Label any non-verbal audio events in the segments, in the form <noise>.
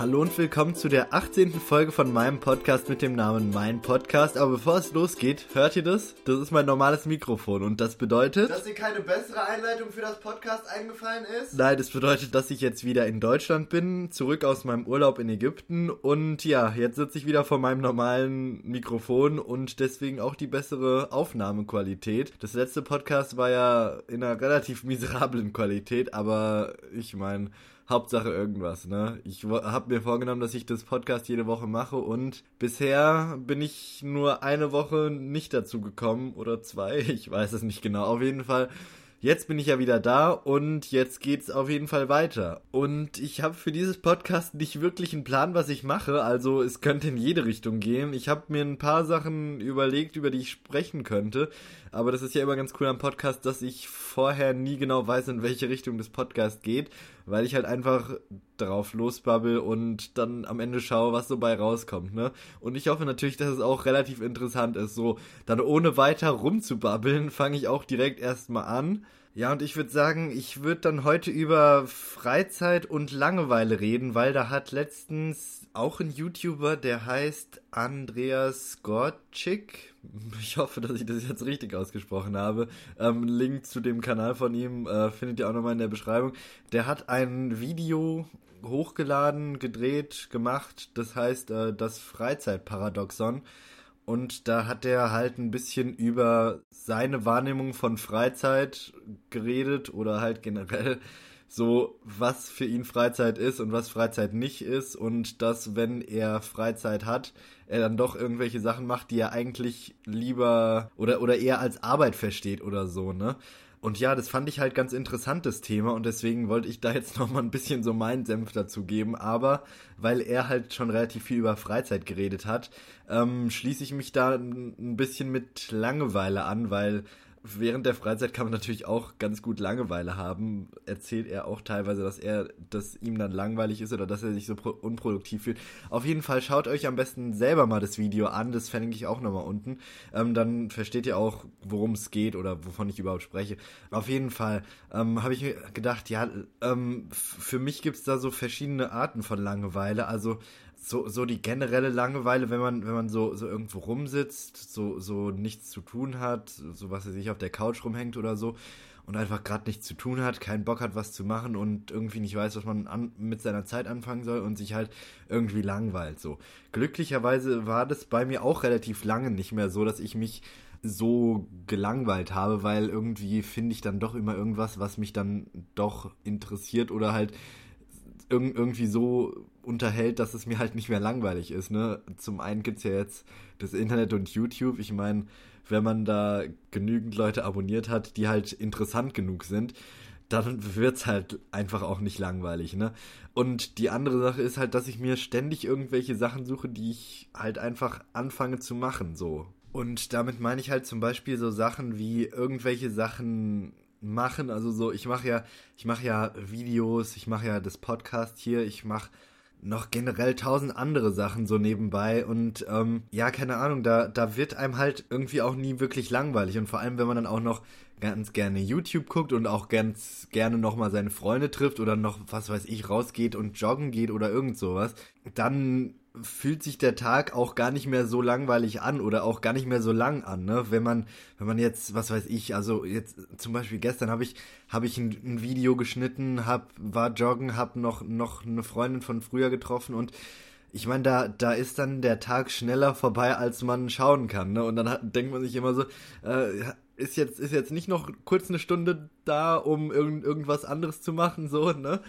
Hallo und willkommen zu der 18. Folge von meinem Podcast mit dem Namen Mein Podcast. Aber bevor es losgeht, hört ihr das? Das ist mein normales Mikrofon und das bedeutet... Dass dir keine bessere Einleitung für das Podcast eingefallen ist? Nein, das bedeutet, dass ich jetzt wieder in Deutschland bin, zurück aus meinem Urlaub in Ägypten und ja, jetzt sitze ich wieder vor meinem normalen Mikrofon und deswegen auch die bessere Aufnahmequalität. Das letzte Podcast war ja in einer relativ miserablen Qualität, aber ich meine... Hauptsache irgendwas, ne? Ich habe mir vorgenommen, dass ich das Podcast jede Woche mache und bisher bin ich nur eine Woche nicht dazu gekommen oder zwei, <laughs> ich weiß es nicht genau. Auf jeden Fall jetzt bin ich ja wieder da und jetzt geht's auf jeden Fall weiter. Und ich habe für dieses Podcast nicht wirklich einen Plan, was ich mache, also es könnte in jede Richtung gehen. Ich habe mir ein paar Sachen überlegt, über die ich sprechen könnte, aber das ist ja immer ganz cool am Podcast, dass ich vorher nie genau weiß, in welche Richtung das Podcast geht, weil ich halt einfach drauf losbabbel und dann am Ende schaue, was so bei rauskommt, ne? Und ich hoffe natürlich, dass es auch relativ interessant ist. So, dann ohne weiter rumzubabbeln, fange ich auch direkt erstmal an. Ja, und ich würde sagen, ich würde dann heute über Freizeit und Langeweile reden, weil da hat letztens auch ein YouTuber, der heißt Andreas Gorczyk. <laughs> Ich hoffe, dass ich das jetzt richtig ausgesprochen habe. Ähm, Link zu dem Kanal von ihm äh, findet ihr auch nochmal in der Beschreibung. Der hat ein Video hochgeladen, gedreht, gemacht. Das heißt äh, das Freizeitparadoxon. Und da hat er halt ein bisschen über seine Wahrnehmung von Freizeit geredet oder halt generell so, was für ihn Freizeit ist und was Freizeit nicht ist und dass, wenn er Freizeit hat, er dann doch irgendwelche Sachen macht, die er eigentlich lieber oder, oder eher als Arbeit versteht oder so, ne? Und ja, das fand ich halt ganz interessantes Thema und deswegen wollte ich da jetzt <laughs> nochmal ein bisschen so meinen Senf dazu geben. Aber weil er halt schon relativ viel über Freizeit geredet hat, ähm, schließe ich mich da ein bisschen mit Langeweile an, weil während der Freizeit kann man natürlich auch ganz gut Langeweile haben. Erzählt er auch teilweise, dass er, dass ihm dann langweilig ist oder dass er sich so unproduktiv fühlt. Auf jeden Fall schaut euch am besten selber mal das Video an. Das verlinke ich auch nochmal unten. Ähm, dann versteht ihr auch, worum es geht oder wovon ich überhaupt spreche. Auf jeden Fall ähm, habe ich mir gedacht, ja, ähm, für mich gibt es da so verschiedene Arten von Langeweile. Also so, so die generelle Langeweile, wenn man, wenn man so, so irgendwo rumsitzt, so, so nichts zu tun hat, so was er sich auf der Couch rumhängt oder so und einfach gerade nichts zu tun hat, keinen Bock hat, was zu machen und irgendwie nicht weiß, was man an, mit seiner Zeit anfangen soll und sich halt irgendwie langweilt, so. Glücklicherweise war das bei mir auch relativ lange nicht mehr so, dass ich mich so gelangweilt habe, weil irgendwie finde ich dann doch immer irgendwas, was mich dann doch interessiert oder halt irg irgendwie so unterhält, dass es mir halt nicht mehr langweilig ist. Ne? Zum einen gibt es ja jetzt das Internet und YouTube. Ich meine, wenn man da genügend Leute abonniert hat, die halt interessant genug sind, dann wird es halt einfach auch nicht langweilig, ne? Und die andere Sache ist halt, dass ich mir ständig irgendwelche Sachen suche, die ich halt einfach anfange zu machen, so. Und damit meine ich halt zum Beispiel so Sachen wie irgendwelche Sachen machen. Also so, ich mache ja, ich mache ja Videos, ich mache ja das Podcast hier, ich mache noch generell tausend andere Sachen so nebenbei und ähm, ja, keine Ahnung, da, da wird einem halt irgendwie auch nie wirklich langweilig und vor allem, wenn man dann auch noch ganz gerne YouTube guckt und auch ganz gerne nochmal seine Freunde trifft oder noch, was weiß ich, rausgeht und joggen geht oder irgend sowas, dann fühlt sich der Tag auch gar nicht mehr so langweilig an oder auch gar nicht mehr so lang an, ne? Wenn man, wenn man jetzt, was weiß ich, also jetzt zum Beispiel gestern habe ich, habe ich ein, ein, Video geschnitten, hab, war joggen, hab noch, noch eine Freundin von früher getroffen und ich meine, da, da ist dann der Tag schneller vorbei, als man schauen kann, ne? Und dann hat, denkt man sich immer so, äh, ist jetzt, ist jetzt nicht noch kurz eine Stunde da, um irgend, irgendwas anderes zu machen, so, ne?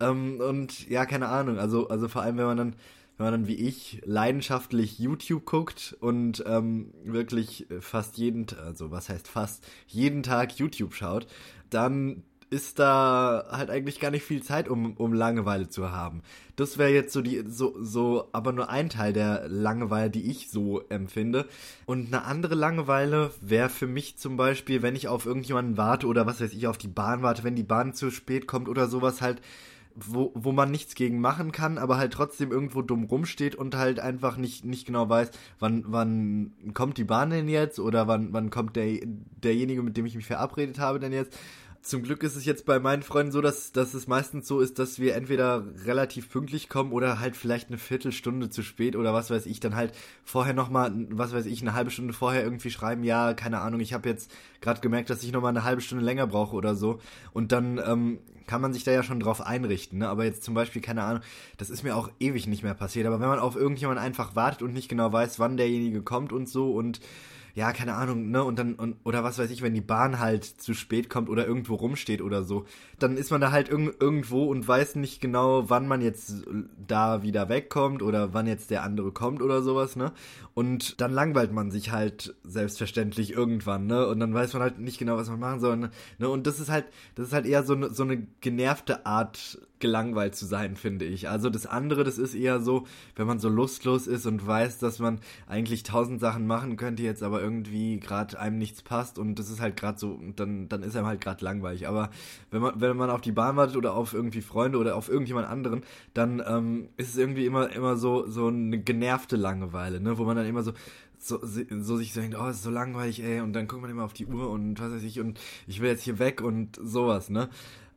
Ähm, und ja, keine Ahnung, also, also vor allem, wenn man dann, wenn man dann wie ich leidenschaftlich YouTube guckt und ähm, wirklich fast jeden, also was heißt fast, jeden Tag YouTube schaut, dann ist da halt eigentlich gar nicht viel Zeit, um, um Langeweile zu haben. Das wäre jetzt so die, so, so, aber nur ein Teil der Langeweile, die ich so empfinde. Und eine andere Langeweile wäre für mich zum Beispiel, wenn ich auf irgendjemanden warte oder was weiß ich, auf die Bahn warte, wenn die Bahn zu spät kommt oder sowas halt, wo, wo man nichts gegen machen kann, aber halt trotzdem irgendwo dumm rumsteht und halt einfach nicht, nicht genau weiß, wann, wann kommt die Bahn denn jetzt oder wann, wann kommt der, derjenige, mit dem ich mich verabredet habe, denn jetzt. Zum Glück ist es jetzt bei meinen Freunden so, dass, dass es meistens so ist, dass wir entweder relativ pünktlich kommen oder halt vielleicht eine Viertelstunde zu spät oder was weiß ich, dann halt vorher nochmal, was weiß ich, eine halbe Stunde vorher irgendwie schreiben, ja, keine Ahnung, ich habe jetzt gerade gemerkt, dass ich nochmal eine halbe Stunde länger brauche oder so. Und dann ähm, kann man sich da ja schon drauf einrichten, ne? Aber jetzt zum Beispiel, keine Ahnung, das ist mir auch ewig nicht mehr passiert. Aber wenn man auf irgendjemanden einfach wartet und nicht genau weiß, wann derjenige kommt und so und ja, keine Ahnung, ne, und dann, und, oder was weiß ich, wenn die Bahn halt zu spät kommt oder irgendwo rumsteht oder so, dann ist man da halt irg irgendwo und weiß nicht genau, wann man jetzt da wieder wegkommt oder wann jetzt der andere kommt oder sowas, ne, und dann langweilt man sich halt selbstverständlich irgendwann, ne, und dann weiß man halt nicht genau, was man machen soll, ne, und das ist halt, das ist halt eher so, ne, so eine genervte Art gelangweilt zu sein, finde ich. Also das andere, das ist eher so, wenn man so lustlos ist und weiß, dass man eigentlich tausend Sachen machen könnte, jetzt aber irgendwie gerade einem nichts passt und das ist halt gerade so, dann, dann ist einem halt gerade langweilig. Aber wenn man, wenn man auf die Bahn wartet oder auf irgendwie Freunde oder auf irgendjemand anderen, dann ähm, ist es irgendwie immer, immer so, so eine genervte Langeweile, ne, wo man dann immer so, so, so sich so denkt, oh, ist so langweilig, ey, und dann guckt man immer auf die Uhr und was weiß ich, und ich will jetzt hier weg und sowas, ne?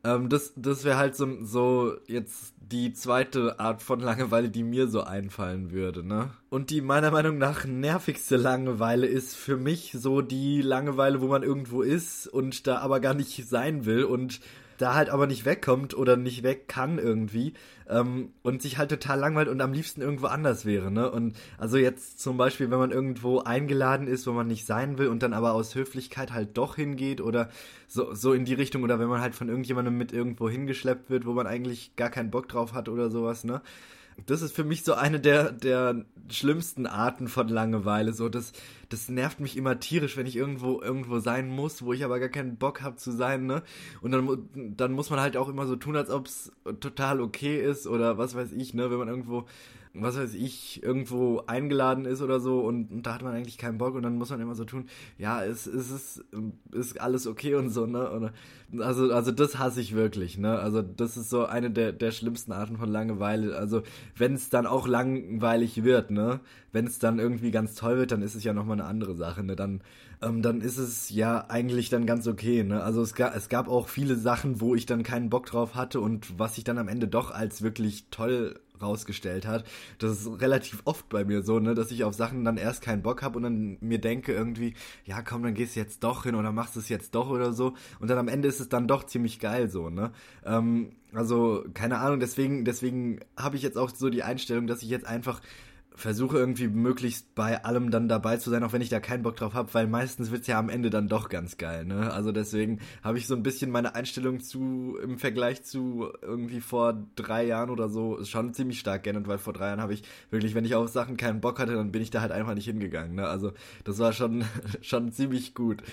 Ähm, das das wäre halt so, so jetzt die zweite Art von Langeweile, die mir so einfallen würde, ne? Und die meiner Meinung nach nervigste Langeweile ist für mich so die Langeweile, wo man irgendwo ist und da aber gar nicht sein will und da halt aber nicht wegkommt oder nicht weg kann irgendwie ähm, und sich halt total langweilt und am liebsten irgendwo anders wäre, ne? Und also jetzt zum Beispiel, wenn man irgendwo eingeladen ist, wo man nicht sein will und dann aber aus Höflichkeit halt doch hingeht oder so, so in die Richtung oder wenn man halt von irgendjemandem mit irgendwo hingeschleppt wird, wo man eigentlich gar keinen Bock drauf hat oder sowas, ne? Das ist für mich so eine der, der schlimmsten Arten von Langeweile. So, das, das nervt mich immer tierisch, wenn ich irgendwo, irgendwo sein muss, wo ich aber gar keinen Bock habe zu sein, ne? Und dann, dann muss man halt auch immer so tun, als ob es total okay ist oder was weiß ich, ne? Wenn man irgendwo was weiß ich, irgendwo eingeladen ist oder so und, und, da hat man eigentlich keinen Bock und dann muss man immer so tun, ja, es, es ist, ist alles okay und so, ne? Oder, also, also das hasse ich wirklich, ne? Also das ist so eine der, der schlimmsten Arten von Langeweile. Also wenn es dann auch langweilig wird, ne? Wenn es dann irgendwie ganz toll wird, dann ist es ja nochmal eine andere Sache, ne? Dann, ähm, dann ist es ja eigentlich dann ganz okay, ne? Also es, gab es gab auch viele Sachen, wo ich dann keinen Bock drauf hatte und was ich dann am Ende doch als wirklich toll rausgestellt hat. Das ist relativ oft bei mir so, ne, dass ich auf Sachen dann erst keinen Bock habe und dann mir denke irgendwie, ja komm, dann gehst du jetzt doch hin oder machst es jetzt doch oder so. Und dann am Ende ist es dann doch ziemlich geil so, ne? Ähm, also, keine Ahnung, deswegen, deswegen habe ich jetzt auch so die Einstellung, dass ich jetzt einfach versuche irgendwie möglichst bei allem dann dabei zu sein, auch wenn ich da keinen Bock drauf habe, weil meistens wird's ja am Ende dann doch ganz geil, ne? Also deswegen habe ich so ein bisschen meine Einstellung zu im Vergleich zu irgendwie vor drei Jahren oder so schon ziemlich stark geändert, weil vor drei Jahren habe ich wirklich, wenn ich auf Sachen keinen Bock hatte, dann bin ich da halt einfach nicht hingegangen, ne? Also das war schon <laughs> schon ziemlich gut.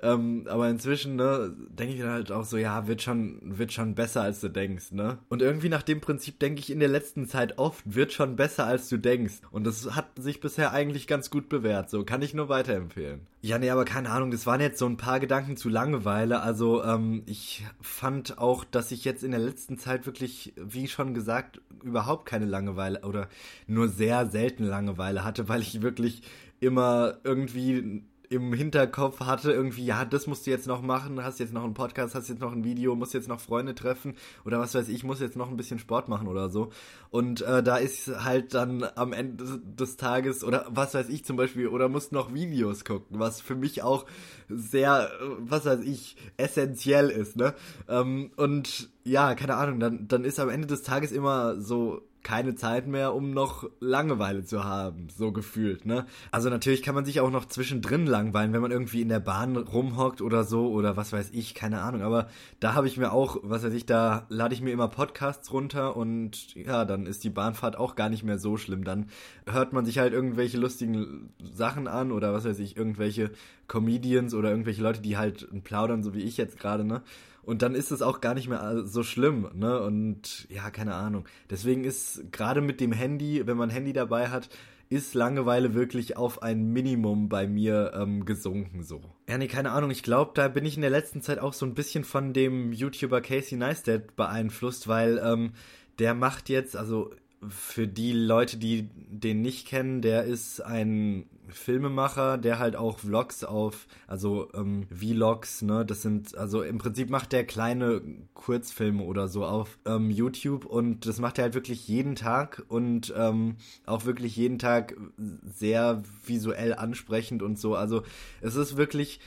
Ähm, aber inzwischen, ne, denke ich dann halt auch so, ja, wird schon, wird schon besser, als du denkst, ne? Und irgendwie nach dem Prinzip denke ich in der letzten Zeit oft, wird schon besser, als du denkst. Und das hat sich bisher eigentlich ganz gut bewährt. So, kann ich nur weiterempfehlen. Ja, nee, aber keine Ahnung, das waren jetzt so ein paar Gedanken zu Langeweile. Also, ähm, ich fand auch, dass ich jetzt in der letzten Zeit wirklich, wie schon gesagt, überhaupt keine Langeweile oder nur sehr selten Langeweile hatte, weil ich wirklich immer irgendwie im Hinterkopf hatte, irgendwie, ja, das musst du jetzt noch machen, hast jetzt noch einen Podcast, hast jetzt noch ein Video, musst jetzt noch Freunde treffen oder was weiß ich, muss jetzt noch ein bisschen Sport machen oder so. Und äh, da ist halt dann am Ende des Tages oder was weiß ich zum Beispiel, oder musst noch Videos gucken, was für mich auch sehr, was weiß ich, essentiell ist, ne? Ähm, und ja, keine Ahnung, dann, dann ist am Ende des Tages immer so keine Zeit mehr, um noch Langeweile zu haben, so gefühlt, ne? Also natürlich kann man sich auch noch zwischendrin langweilen, wenn man irgendwie in der Bahn rumhockt oder so oder was weiß ich, keine Ahnung, aber da habe ich mir auch, was weiß ich, da lade ich mir immer Podcasts runter und ja, dann ist die Bahnfahrt auch gar nicht mehr so schlimm, dann hört man sich halt irgendwelche lustigen Sachen an oder was weiß ich, irgendwelche Comedians oder irgendwelche Leute, die halt plaudern, so wie ich jetzt gerade, ne? Und dann ist es auch gar nicht mehr so schlimm, ne? Und ja, keine Ahnung. Deswegen ist gerade mit dem Handy, wenn man Handy dabei hat, ist Langeweile wirklich auf ein Minimum bei mir ähm, gesunken so. Ja, nee, keine Ahnung. Ich glaube, da bin ich in der letzten Zeit auch so ein bisschen von dem YouTuber Casey Neistat beeinflusst, weil ähm, der macht jetzt, also für die Leute, die den nicht kennen, der ist ein Filmemacher, der halt auch Vlogs auf, also ähm, Vlogs, ne, das sind, also im Prinzip macht der kleine Kurzfilme oder so auf ähm, YouTube und das macht er halt wirklich jeden Tag und ähm, auch wirklich jeden Tag sehr visuell ansprechend und so. Also es ist wirklich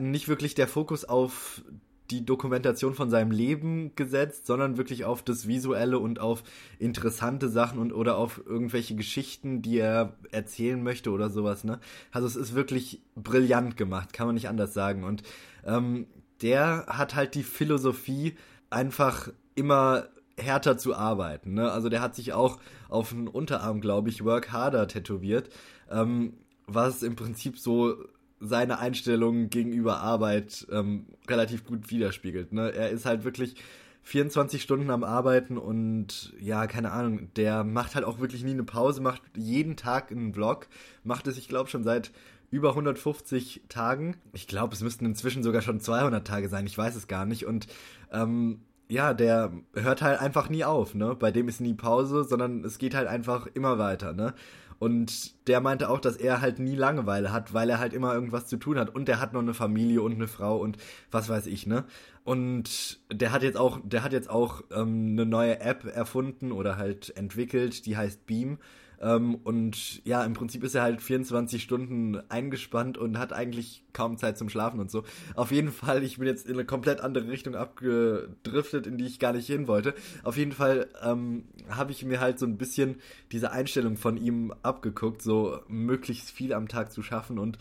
nicht wirklich der Fokus auf die Dokumentation von seinem Leben gesetzt, sondern wirklich auf das Visuelle und auf interessante Sachen und oder auf irgendwelche Geschichten, die er erzählen möchte oder sowas, ne? Also es ist wirklich brillant gemacht, kann man nicht anders sagen. Und ähm, der hat halt die Philosophie, einfach immer härter zu arbeiten. Ne? Also der hat sich auch auf den Unterarm, glaube ich, Work Harder tätowiert, ähm, was im Prinzip so seine Einstellung gegenüber Arbeit ähm, relativ gut widerspiegelt. Ne? Er ist halt wirklich 24 Stunden am Arbeiten und ja, keine Ahnung, der macht halt auch wirklich nie eine Pause, macht jeden Tag einen Vlog, macht es, ich glaube, schon seit über 150 Tagen. Ich glaube, es müssten inzwischen sogar schon 200 Tage sein, ich weiß es gar nicht. Und ähm, ja, der hört halt einfach nie auf, ne? Bei dem ist nie Pause, sondern es geht halt einfach immer weiter, ne? Und der meinte auch, dass er halt nie Langeweile hat, weil er halt immer irgendwas zu tun hat. Und der hat noch eine Familie und eine Frau und was weiß ich, ne? Und der hat jetzt auch, der hat jetzt auch ähm, eine neue App erfunden oder halt entwickelt, die heißt Beam. Ähm, und ja, im Prinzip ist er halt 24 Stunden eingespannt und hat eigentlich kaum Zeit zum Schlafen und so. Auf jeden Fall, ich bin jetzt in eine komplett andere Richtung abgedriftet, in die ich gar nicht hin wollte. Auf jeden Fall ähm, habe ich mir halt so ein bisschen diese Einstellung von ihm abgeguckt, so möglichst viel am Tag zu schaffen und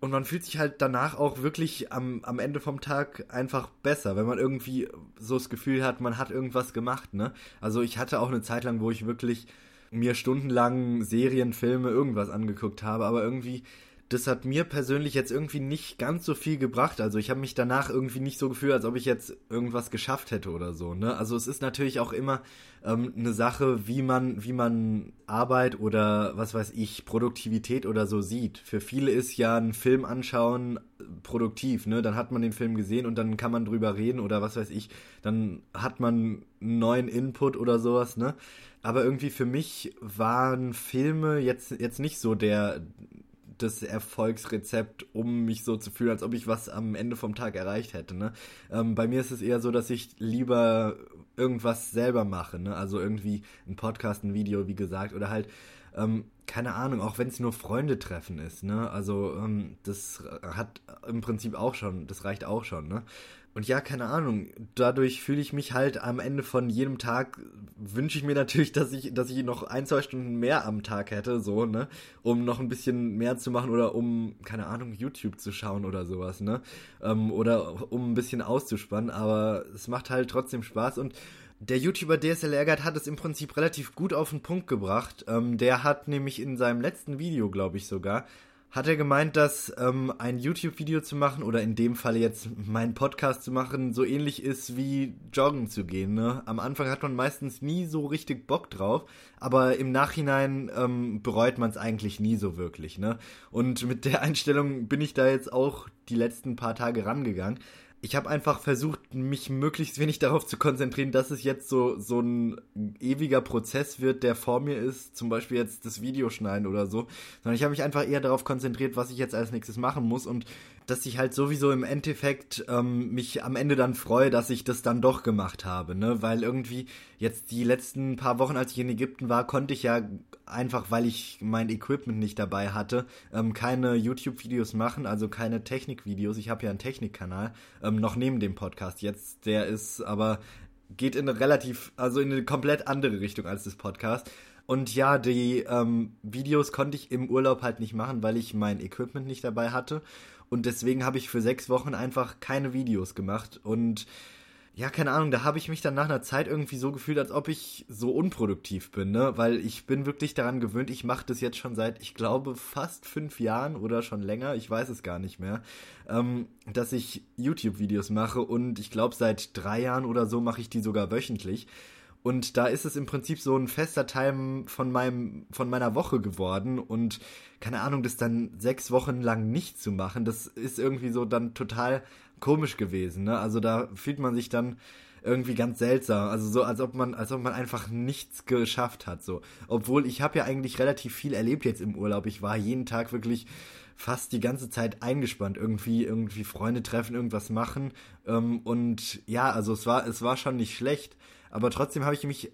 und man fühlt sich halt danach auch wirklich am, am Ende vom Tag einfach besser, wenn man irgendwie so das Gefühl hat, man hat irgendwas gemacht, ne? Also ich hatte auch eine Zeit lang, wo ich wirklich mir stundenlang Serien, Filme, irgendwas angeguckt habe, aber irgendwie, das hat mir persönlich jetzt irgendwie nicht ganz so viel gebracht. Also ich habe mich danach irgendwie nicht so gefühlt, als ob ich jetzt irgendwas geschafft hätte oder so. Ne? Also es ist natürlich auch immer ähm, eine Sache, wie man, wie man Arbeit oder was weiß ich, Produktivität oder so sieht. Für viele ist ja ein Film anschauen produktiv, ne? Dann hat man den Film gesehen und dann kann man drüber reden oder was weiß ich, dann hat man einen neuen Input oder sowas, ne? aber irgendwie für mich waren Filme jetzt, jetzt nicht so der, das Erfolgsrezept, um mich so zu fühlen, als ob ich was am Ende vom Tag erreicht hätte. Ne? Ähm, bei mir ist es eher so, dass ich lieber irgendwas selber mache. Ne? Also irgendwie ein Podcast, ein Video, wie gesagt, oder halt, ähm, keine Ahnung, auch wenn es nur Freunde treffen ist. Ne? Also ähm, das hat im Prinzip auch schon, das reicht auch schon. Ne? Und ja, keine Ahnung, dadurch fühle ich mich halt am Ende von jedem Tag, wünsche ich mir natürlich, dass ich, dass ich noch ein, zwei Stunden mehr am Tag hätte, so, ne, um noch ein bisschen mehr zu machen oder um, keine Ahnung, YouTube zu schauen oder sowas, ne, ähm, oder um ein bisschen auszuspannen, aber es macht halt trotzdem Spaß und der YouTuber DSLR Guide hat es im Prinzip relativ gut auf den Punkt gebracht. Ähm, der hat nämlich in seinem letzten Video, glaube ich sogar, hat er gemeint, dass ähm, ein YouTube-Video zu machen oder in dem Fall jetzt meinen Podcast zu machen so ähnlich ist wie joggen zu gehen. Ne? Am Anfang hat man meistens nie so richtig Bock drauf, aber im Nachhinein ähm, bereut man es eigentlich nie so wirklich. Ne? Und mit der Einstellung bin ich da jetzt auch die letzten paar Tage rangegangen ich habe einfach versucht, mich möglichst wenig darauf zu konzentrieren, dass es jetzt so, so ein ewiger Prozess wird, der vor mir ist, zum Beispiel jetzt das Video schneiden oder so, sondern ich habe mich einfach eher darauf konzentriert, was ich jetzt als nächstes machen muss und dass ich halt sowieso im Endeffekt ähm, mich am Ende dann freue, dass ich das dann doch gemacht habe, ne? Weil irgendwie jetzt die letzten paar Wochen, als ich in Ägypten war, konnte ich ja einfach, weil ich mein Equipment nicht dabei hatte, ähm, keine YouTube-Videos machen, also keine Technik-Videos. Ich habe ja einen Technikkanal, ähm, noch neben dem Podcast jetzt. Der ist aber geht in eine relativ, also in eine komplett andere Richtung als das Podcast. Und ja, die ähm, Videos konnte ich im Urlaub halt nicht machen, weil ich mein Equipment nicht dabei hatte. Und deswegen habe ich für sechs Wochen einfach keine Videos gemacht. Und ja, keine Ahnung, da habe ich mich dann nach einer Zeit irgendwie so gefühlt, als ob ich so unproduktiv bin, ne? Weil ich bin wirklich daran gewöhnt, ich mache das jetzt schon seit, ich glaube, fast fünf Jahren oder schon länger, ich weiß es gar nicht mehr, ähm, dass ich YouTube-Videos mache und ich glaube, seit drei Jahren oder so mache ich die sogar wöchentlich. Und da ist es im Prinzip so ein fester Teil von meinem, von meiner Woche geworden. Und keine Ahnung, das dann sechs Wochen lang nicht zu machen, das ist irgendwie so dann total komisch gewesen. Ne? Also da fühlt man sich dann irgendwie ganz seltsam. Also so, als ob man, als ob man einfach nichts geschafft hat. So, obwohl ich habe ja eigentlich relativ viel erlebt jetzt im Urlaub. Ich war jeden Tag wirklich fast die ganze Zeit eingespannt. Irgendwie, irgendwie Freunde treffen, irgendwas machen. Ähm, und ja, also es war, es war schon nicht schlecht. Aber trotzdem habe ich mich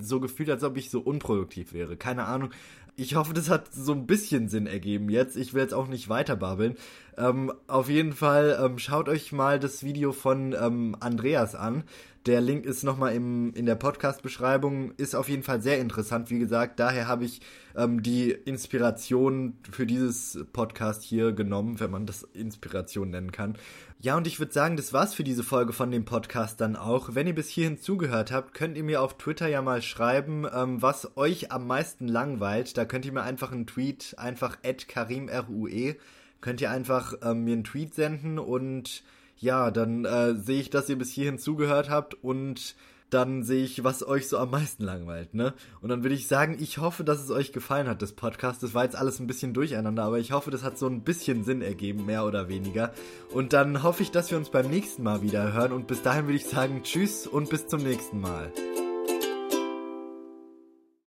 so gefühlt, als ob ich so unproduktiv wäre. Keine Ahnung. Ich hoffe, das hat so ein bisschen Sinn ergeben jetzt. Ich will jetzt auch nicht weiter babbeln. Ähm, auf jeden Fall ähm, schaut euch mal das Video von ähm, Andreas an. Der Link ist nochmal im, in der Podcast-Beschreibung. Ist auf jeden Fall sehr interessant. Wie gesagt, daher habe ich ähm, die Inspiration für dieses Podcast hier genommen, wenn man das Inspiration nennen kann. Ja, und ich würde sagen, das war's für diese Folge von dem Podcast dann auch. Wenn ihr bis hierhin zugehört habt, könnt ihr mir auf Twitter ja mal schreiben, ähm, was euch am meisten langweilt. Da könnt ihr mir einfach einen Tweet, einfach karimrue, könnt ihr einfach ähm, mir einen Tweet senden und ja, dann äh, sehe ich, dass ihr bis hierhin zugehört habt und dann sehe ich, was euch so am meisten langweilt, ne? Und dann würde ich sagen, ich hoffe, dass es euch gefallen hat, das Podcast. Das war jetzt alles ein bisschen durcheinander, aber ich hoffe, das hat so ein bisschen Sinn ergeben, mehr oder weniger. Und dann hoffe ich, dass wir uns beim nächsten Mal wieder hören. Und bis dahin würde ich sagen, tschüss und bis zum nächsten Mal.